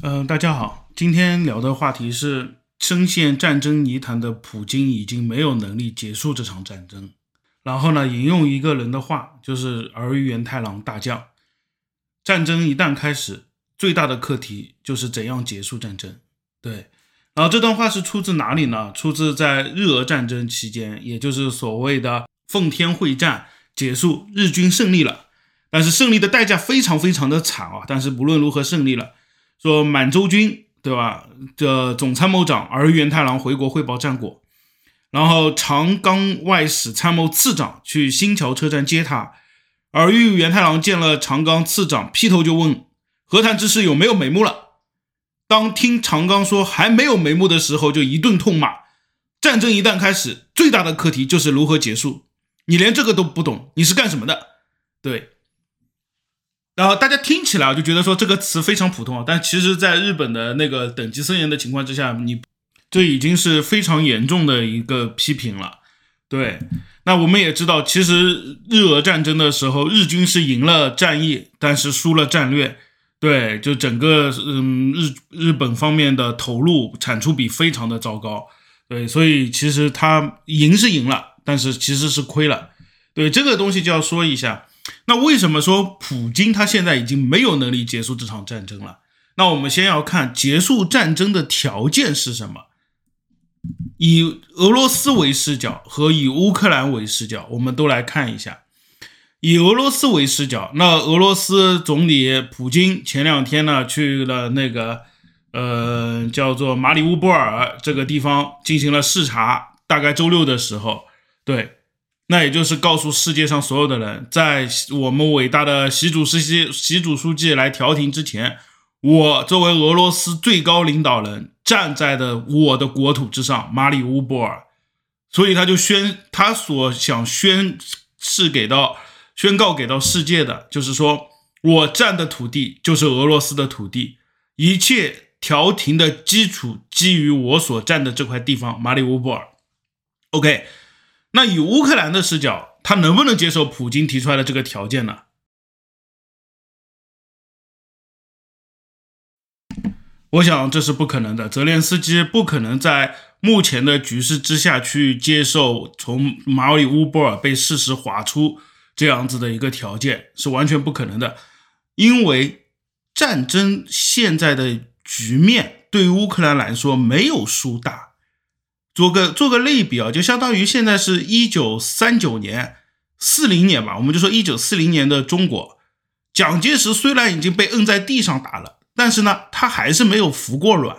嗯、大家好，今天聊的话题是深陷战争泥潭的普京已经没有能力结束这场战争。然后呢，引用一个人的话，就是儿玉源太郎大将，战争一旦开始，最大的课题就是怎样结束战争。对，然后这段话是出自哪里呢？出自在日俄战争期间，也就是所谓的奉天会战结束，日军胜利了，但是胜利的代价非常非常的惨啊！但是不论如何胜利了，说满洲军对吧？这总参谋长儿玉源太郎回国汇报战果。然后长冈外史参谋次长去新桥车站接他，而玉源太郎见了长冈次长，劈头就问和谈之事有没有眉目了。当听长冈说还没有眉目的时候，就一顿痛骂：战争一旦开始，最大的课题就是如何结束。你连这个都不懂，你是干什么的？对。然后大家听起来就觉得说这个词非常普通啊，但其实在日本的那个等级森严的情况之下，你。这已经是非常严重的一个批评了，对。那我们也知道，其实日俄战争的时候，日军是赢了战役，但是输了战略，对。就整个嗯日日本方面的投入产出比非常的糟糕，对。所以其实他赢是赢了，但是其实是亏了，对。这个东西就要说一下，那为什么说普京他现在已经没有能力结束这场战争了？那我们先要看结束战争的条件是什么。以俄罗斯为视角和以乌克兰为视角，我们都来看一下。以俄罗斯为视角，那俄罗斯总理普京前两天呢去了那个呃叫做马里乌波尔这个地方进行了视察，大概周六的时候，对，那也就是告诉世界上所有的人，在我们伟大的习主席习主书记来调停之前。我作为俄罗斯最高领导人，站在的我的国土之上，马里乌波尔，所以他就宣他所想宣示给到宣告给到世界的，就是说我占的土地就是俄罗斯的土地，一切调停的基础基于我所占的这块地方，马里乌波尔。OK，那以乌克兰的视角，他能不能接受普京提出来的这个条件呢？我想这是不可能的，泽连斯基不可能在目前的局势之下去接受从马里乌波尔被事实划出这样子的一个条件，是完全不可能的。因为战争现在的局面对于乌克兰来说没有输大。做个做个类比啊，就相当于现在是一九三九年、四零年吧，我们就说一九四零年的中国，蒋介石虽然已经被摁在地上打了。但是呢，他还是没有服过软。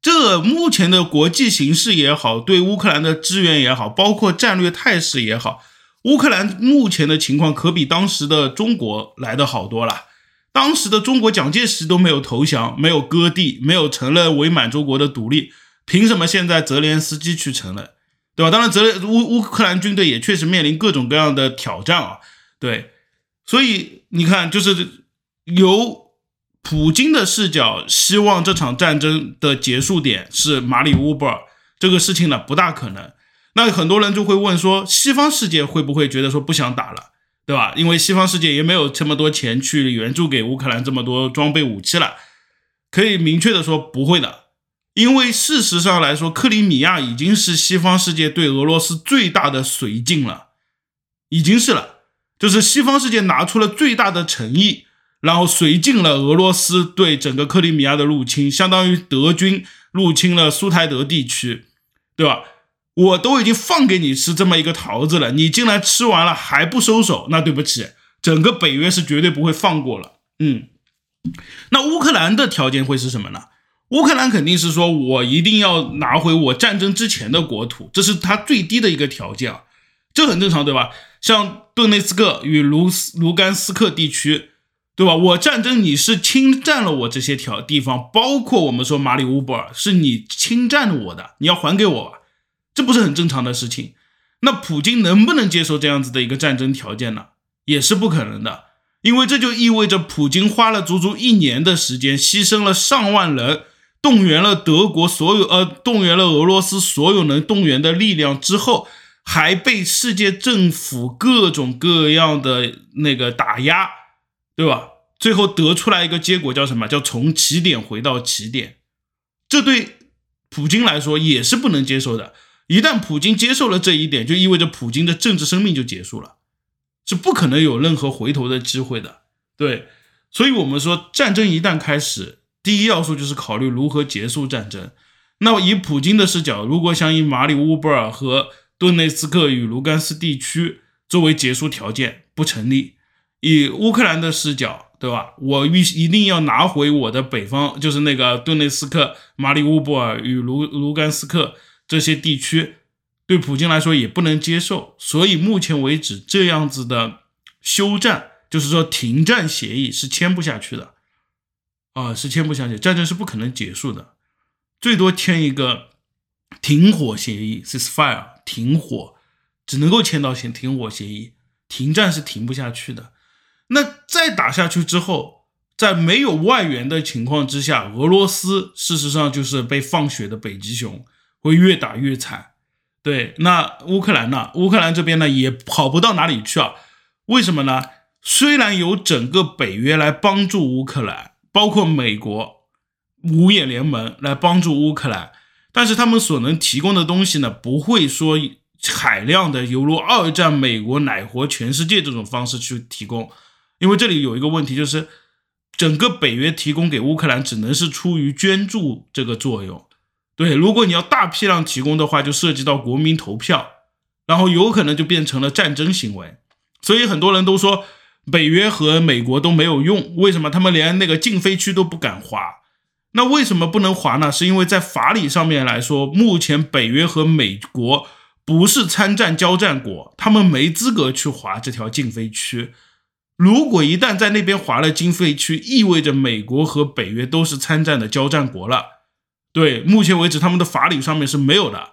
这目前的国际形势也好，对乌克兰的支援也好，包括战略态势也好，乌克兰目前的情况可比当时的中国来的好多了。当时的中国，蒋介石都没有投降，没有割地，没有承认伪满洲国的独立，凭什么现在泽连斯基去承认？对吧？当然，泽乌乌克兰军队也确实面临各种各样的挑战啊。对，所以你看，就是由。普京的视角希望这场战争的结束点是马里乌波尔，这个事情呢不大可能。那很多人就会问说，西方世界会不会觉得说不想打了，对吧？因为西方世界也没有这么多钱去援助给乌克兰这么多装备武器了。可以明确的说不会的，因为事实上来说，克里米亚已经是西方世界对俄罗斯最大的绥靖了，已经是了，就是西方世界拿出了最大的诚意。然后绥靖了俄罗斯对整个克里米亚的入侵，相当于德军入侵了苏台德地区，对吧？我都已经放给你吃这么一个桃子了，你竟然吃完了还不收手，那对不起，整个北约是绝对不会放过了。嗯，那乌克兰的条件会是什么呢？乌克兰肯定是说我一定要拿回我战争之前的国土，这是他最低的一个条件啊，这很正常，对吧？像顿内斯克与卢斯卢甘斯克地区。对吧？我战争你是侵占了我这些条地方，包括我们说马里乌波尔是你侵占了我的，你要还给我，这不是很正常的事情？那普京能不能接受这样子的一个战争条件呢？也是不可能的，因为这就意味着普京花了足足一年的时间，牺牲了上万人，动员了德国所有呃，动员了俄罗斯所有能动员的力量之后，还被世界政府各种各样的那个打压。对吧？最后得出来一个结果叫什么？叫从起点回到起点。这对普京来说也是不能接受的。一旦普京接受了这一点，就意味着普京的政治生命就结束了，是不可能有任何回头的机会的。对，所以我们说，战争一旦开始，第一要素就是考虑如何结束战争。那么以普京的视角，如果想以马里乌波尔和顿内斯克与卢甘斯地区作为结束条件，不成立。以乌克兰的视角，对吧？我必一定要拿回我的北方，就是那个顿内斯克、马里乌波尔与卢卢甘斯克这些地区，对普京来说也不能接受。所以目前为止，这样子的休战，就是说停战协议是签不下去的，啊，是签不下去，战争是不可能结束的。最多签一个停火协议，ceasefire，停火，只能够签到停停火协议，停战是停不下去的。那再打下去之后，在没有外援的情况之下，俄罗斯事实上就是被放血的北极熊，会越打越惨。对，那乌克兰呢？乌克兰这边呢也好不到哪里去啊？为什么呢？虽然有整个北约来帮助乌克兰，包括美国。五眼联盟来帮助乌克兰，但是他们所能提供的东西呢，不会说海量的犹如二战美国奶活全世界这种方式去提供，因为这里有一个问题，就是整个北约提供给乌克兰只能是出于捐助这个作用。对，如果你要大批量提供的话，就涉及到国民投票，然后有可能就变成了战争行为。所以很多人都说北约和美国都没有用，为什么他们连那个禁飞区都不敢划？那为什么不能划呢？是因为在法理上面来说，目前北约和美国不是参战交战国，他们没资格去划这条禁飞区。如果一旦在那边划了禁飞区，意味着美国和北约都是参战的交战国了。对，目前为止他们的法理上面是没有的。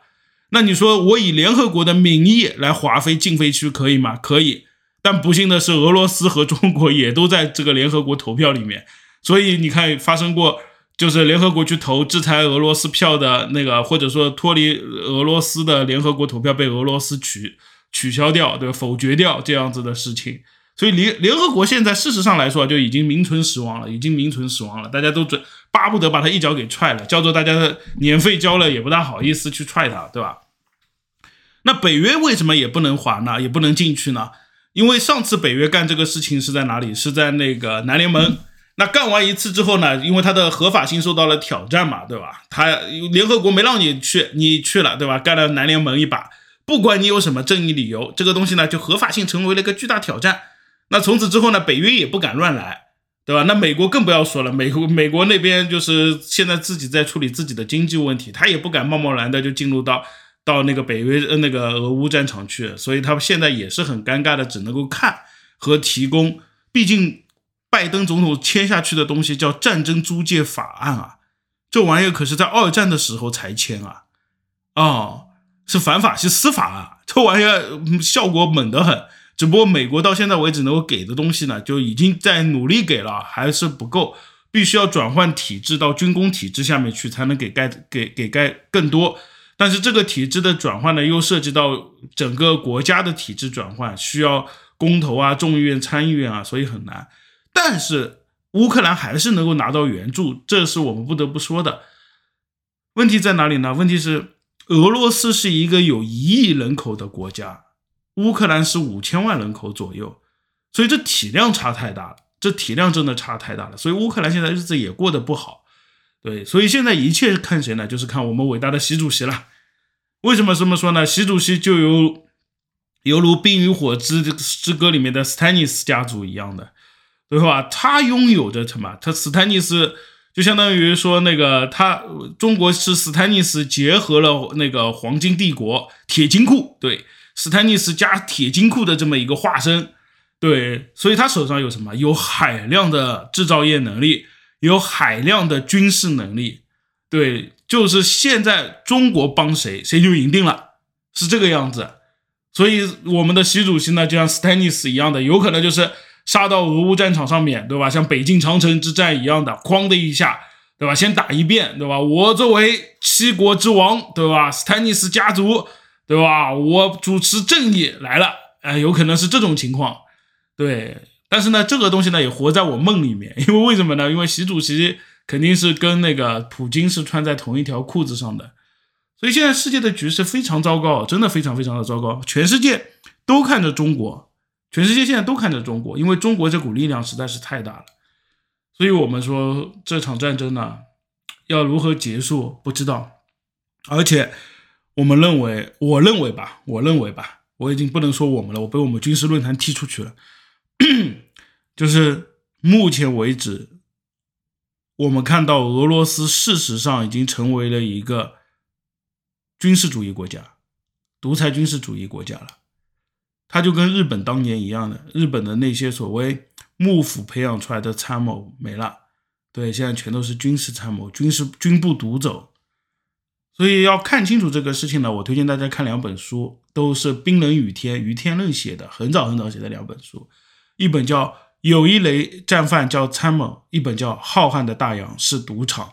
那你说我以联合国的名义来划飞禁飞区可以吗？可以。但不幸的是，俄罗斯和中国也都在这个联合国投票里面，所以你看发生过。就是联合国去投制裁俄罗斯票的那个，或者说脱离俄罗斯的联合国投票被俄罗斯取取消掉，对？否决掉这样子的事情，所以联联合国现在事实上来说就已经名存实亡了，已经名存实亡了。大家都准巴不得把他一脚给踹了，叫做大家的年费交了也不大好意思去踹他，对吧？那北约为什么也不能还呢？也不能进去呢？因为上次北约干这个事情是在哪里？是在那个南联盟。那干完一次之后呢？因为它的合法性受到了挑战嘛，对吧？他联合国没让你去，你去了，对吧？干了南联盟一把，不管你有什么正义理由，这个东西呢，就合法性成为了一个巨大挑战。那从此之后呢，北约也不敢乱来，对吧？那美国更不要说了，美国美国那边就是现在自己在处理自己的经济问题，他也不敢贸贸然的就进入到到那个北约呃那个俄乌战场去，所以他们现在也是很尴尬的，只能够看和提供，毕竟。拜登总统签下去的东西叫战争租借法案啊，这玩意儿可是在二战的时候才签啊，哦，是反法西斯法啊，这玩意儿效果猛得很。只不过美国到现在为止能够给的东西呢，就已经在努力给了，还是不够，必须要转换体制到军工体制下面去，才能给盖给给盖更多。但是这个体制的转换呢，又涉及到整个国家的体制转换，需要公投啊、众议院、参议院啊，所以很难。但是乌克兰还是能够拿到援助，这是我们不得不说的。问题在哪里呢？问题是俄罗斯是一个有一亿人口的国家，乌克兰是五千万人口左右，所以这体量差太大了，这体量真的差太大了。所以乌克兰现在日子也过得不好。对，所以现在一切看谁呢？就是看我们伟大的习主席了。为什么这么说呢？习主席就有犹如《冰与火之之歌》里面的斯坦尼斯家族一样的。对吧？他拥有着什么？他斯坦尼斯就相当于说，那个他中国是斯坦尼斯结合了那个黄金帝国铁金库，对，斯坦尼斯加铁金库的这么一个化身，对，所以他手上有什么？有海量的制造业能力，有海量的军事能力，对，就是现在中国帮谁，谁就赢定了，是这个样子。所以我们的习主席呢，就像斯坦尼斯一样的，有可能就是。杀到俄乌战场上面对吧？像北境长城之战一样的，哐的一下，对吧？先打一遍，对吧？我作为七国之王，对吧？斯坦尼斯家族，对吧？我主持正义来了，哎，有可能是这种情况。对，但是呢，这个东西呢也活在我梦里面，因为为什么呢？因为习主席肯定是跟那个普京是穿在同一条裤子上的，所以现在世界的局势非常糟糕，真的非常非常的糟糕，全世界都看着中国，全世界现在都看着中国，因为中国这股力量实在是太大了，所以我们说这场战争呢要如何结束不知道，而且我们认为，我认为吧，我认为吧，我已经不能说我们了，我被我们军事论坛踢出去了。就是目前为止，我们看到俄罗斯事实上已经成为了一个军事主义国家，独裁军事主义国家了。它就跟日本当年一样的，日本的那些所谓幕府培养出来的参谋没了，对，现在全都是军事参谋，军事军部独走。所以要看清楚这个事情呢，我推荐大家看两本书，都是冰冷雨天于天任写的，很早很早写的两本书。一本叫《有一雷战犯叫参谋》，一本叫《浩瀚的大洋是赌场》。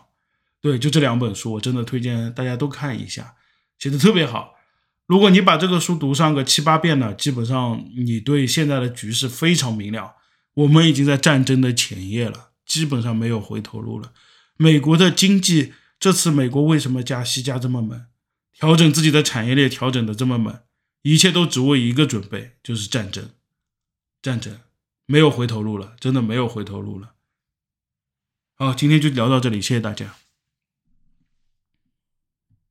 对，就这两本书，我真的推荐大家都看一下，写的特别好。如果你把这个书读上个七八遍呢，基本上你对现在的局势非常明了。我们已经在战争的前夜了，基本上没有回头路了。美国的经济这次美国为什么加息加这么猛，调整自己的产业链调整的这么猛，一切都只为一个准备，就是战争，战争。没有回头路了，真的没有回头路了。好，今天就聊到这里，谢谢大家。